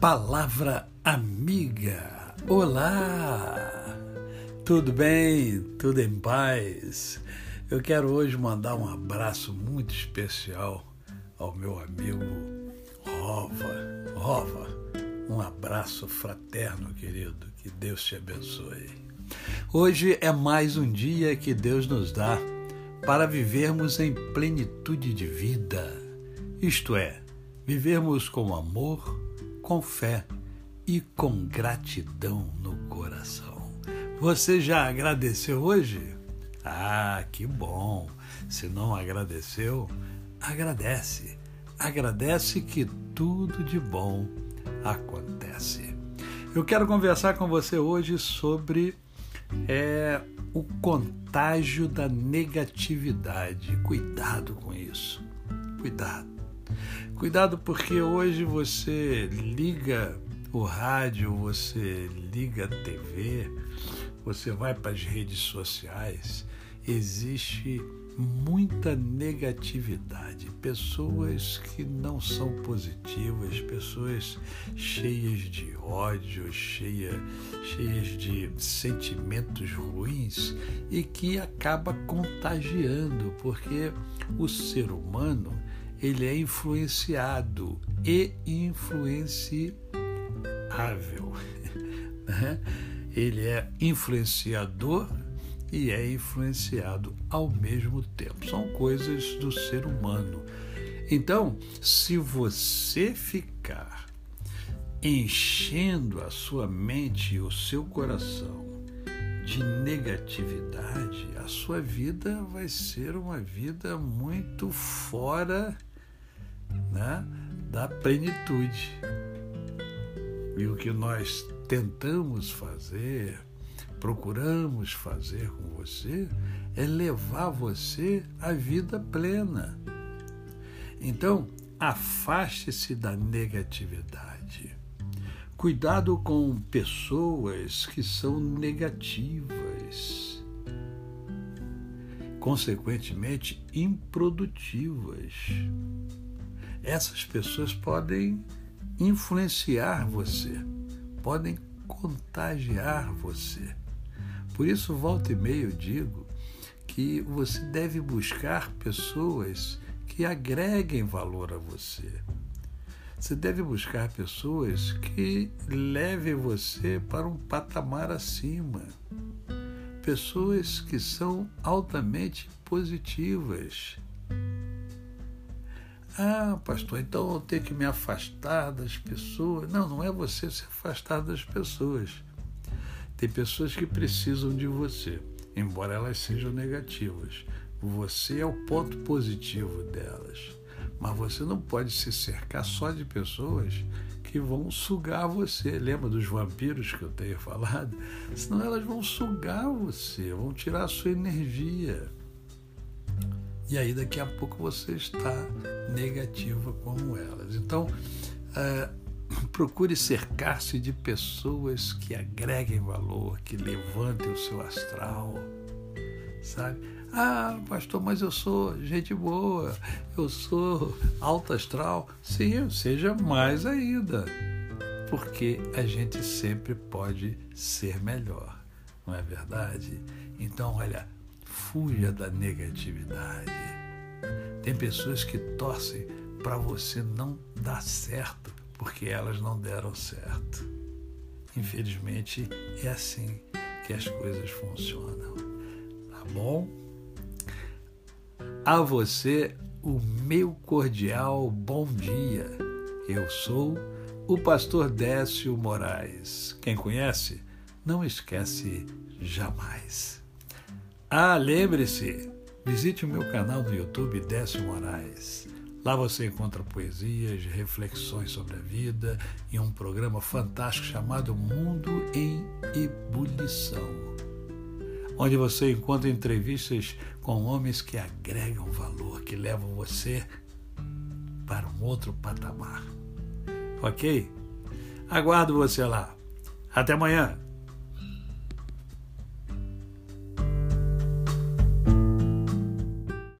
Palavra amiga. Olá! Tudo bem? Tudo em paz? Eu quero hoje mandar um abraço muito especial ao meu amigo Rova. Rova, um abraço fraterno, querido. Que Deus te abençoe. Hoje é mais um dia que Deus nos dá para vivermos em plenitude de vida. Isto é, vivermos com amor, com fé e com gratidão no coração. Você já agradeceu hoje? Ah, que bom! Se não agradeceu, agradece. Agradece que tudo de bom acontece. Eu quero conversar com você hoje sobre é, o contágio da negatividade. Cuidado com isso. Cuidado. Cuidado porque hoje você liga o rádio, você liga a TV, você vai para as redes sociais, existe muita negatividade, pessoas que não são positivas, pessoas cheias de ódio, cheia, cheias de sentimentos ruins e que acaba contagiando, porque o ser humano ele é influenciado e influenciável. Né? Ele é influenciador e é influenciado ao mesmo tempo. São coisas do ser humano. Então, se você ficar enchendo a sua mente e o seu coração de negatividade, a sua vida vai ser uma vida muito fora né, da plenitude. E o que nós tentamos fazer, procuramos fazer com você, é levar você à vida plena. Então, afaste-se da negatividade. Cuidado com pessoas que são negativas, consequentemente improdutivas essas pessoas podem influenciar você, podem contagiar você. Por isso, volta e meia digo que você deve buscar pessoas que agreguem valor a você. Você deve buscar pessoas que levem você para um patamar acima. Pessoas que são altamente positivas, ah, pastor, então eu tenho que me afastar das pessoas. Não, não é você se afastar das pessoas. Tem pessoas que precisam de você, embora elas sejam negativas. Você é o ponto positivo delas. Mas você não pode se cercar só de pessoas que vão sugar você. Lembra dos vampiros que eu tenho falado? Senão elas vão sugar você, vão tirar a sua energia. E aí daqui a pouco você está negativa como elas. Então, é, procure cercar-se de pessoas que agreguem valor, que levantem o seu astral, sabe? Ah, pastor, mas eu sou gente boa, eu sou alto astral. Sim, seja mais ainda, porque a gente sempre pode ser melhor, não é verdade? Então, olha, fuja da negatividade. Tem pessoas que torcem para você não dar certo porque elas não deram certo. Infelizmente, é assim que as coisas funcionam. Tá bom? A você, o meu cordial bom dia. Eu sou o pastor Décio Moraes. Quem conhece, não esquece jamais. Ah, lembre-se, visite o meu canal no YouTube Décio Moraes. Lá você encontra poesias, reflexões sobre a vida e um programa fantástico chamado Mundo em Ebulição, onde você encontra entrevistas com homens que agregam valor, que levam você para um outro patamar. Ok? Aguardo você lá. Até amanhã!